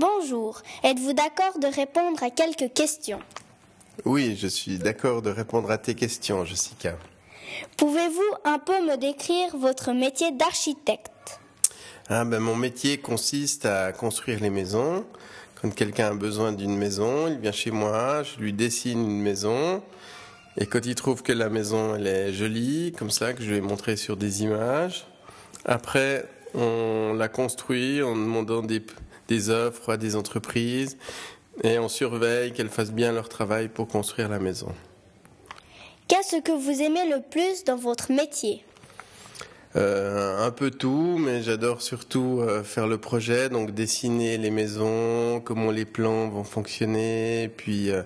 Bonjour, êtes-vous d'accord de répondre à quelques questions? Oui, je suis d'accord de répondre à tes questions, Jessica. Pouvez-vous un peu me décrire votre métier d'architecte? Ah, ben, Mon métier consiste à construire les maisons. Quand quelqu'un a besoin d'une maison, il vient chez moi, je lui dessine une maison. Et quand il trouve que la maison elle est jolie, comme ça, que je vais montrer sur des images, après on la construit en demandant des, des offres à des entreprises et on surveille qu'elles fassent bien leur travail pour construire la maison. Qu'est-ce que vous aimez le plus dans votre métier? Euh, un peu tout, mais j'adore surtout euh, faire le projet, donc dessiner les maisons, comment les plans vont fonctionner, puis euh,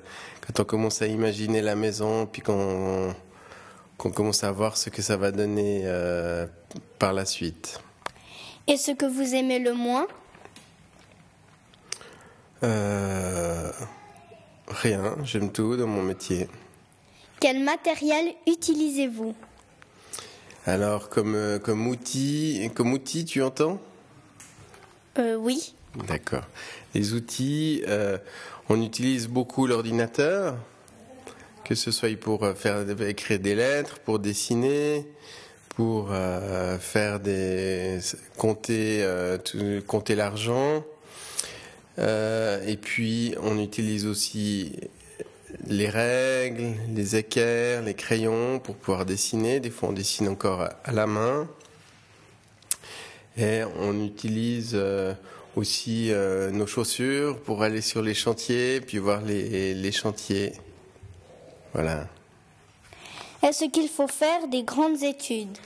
quand on commence à imaginer la maison, puis qu'on commence à voir ce que ça va donner par la suite. Et ce que vous aimez le moins? Rien, j'aime tout dans mon métier. Quel matériel utilisez-vous? Alors, comme, euh, comme outil, comme outil, tu entends? Euh, Oui. D'accord. Les outils, euh, on utilise beaucoup l'ordinateur, que ce soit pour faire écrire des lettres, pour dessiner, pour faire des compter compter l'argent. Et puis, on utilise aussi les règles, les équerres, les crayons pour pouvoir dessiner. Des fois, on dessine encore à la main. Et on utilise euh, aussi euh, nos chaussures pour aller sur les chantiers, puis voir les, chantiers. Voilà. Est-ce qu'il faut faire des grandes études?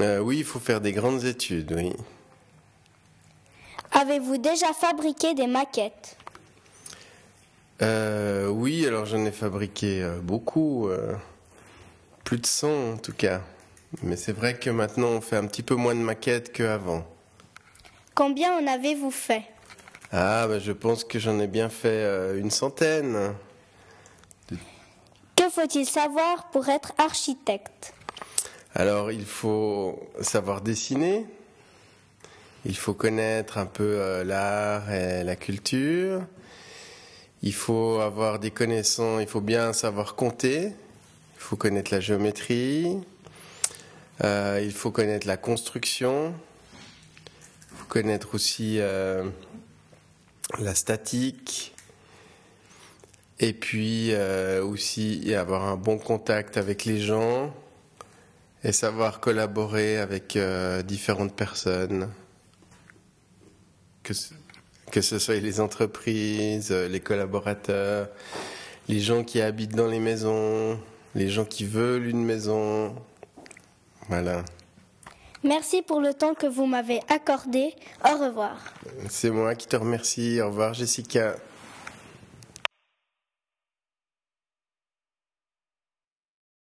Euh, Oui, il faut faire des grandes études, oui. Avez-vous déjà fabriqué des maquettes? Euh, Oui, alors j'en ai fabriqué euh, beaucoup, euh, plus de 100 en tout cas. Mais c'est vrai que maintenant on fait un petit peu moins de maquettes qu'avant. Combien en avez-vous fait? Ah, bah, je pense que j'en ai bien fait euh, une centaine. Que faut-il savoir pour être architecte? Alors, il faut savoir dessiner. Il faut connaître un peu l'art et la culture. Il faut avoir des connaissances, il faut bien savoir compter, il faut connaître la géométrie, euh, il faut connaître la construction, il faut connaître aussi euh, la statique, et puis euh, aussi avoir un bon contact avec les gens et savoir collaborer avec différentes personnes. Que que ce soit les entreprises, euh, les collaborateurs, les gens qui habitent dans les maisons, les gens qui veulent une maison. Voilà. Merci pour le temps que vous m'avez accordé. Au revoir. C'est moi qui te remercie. Au revoir Jessica.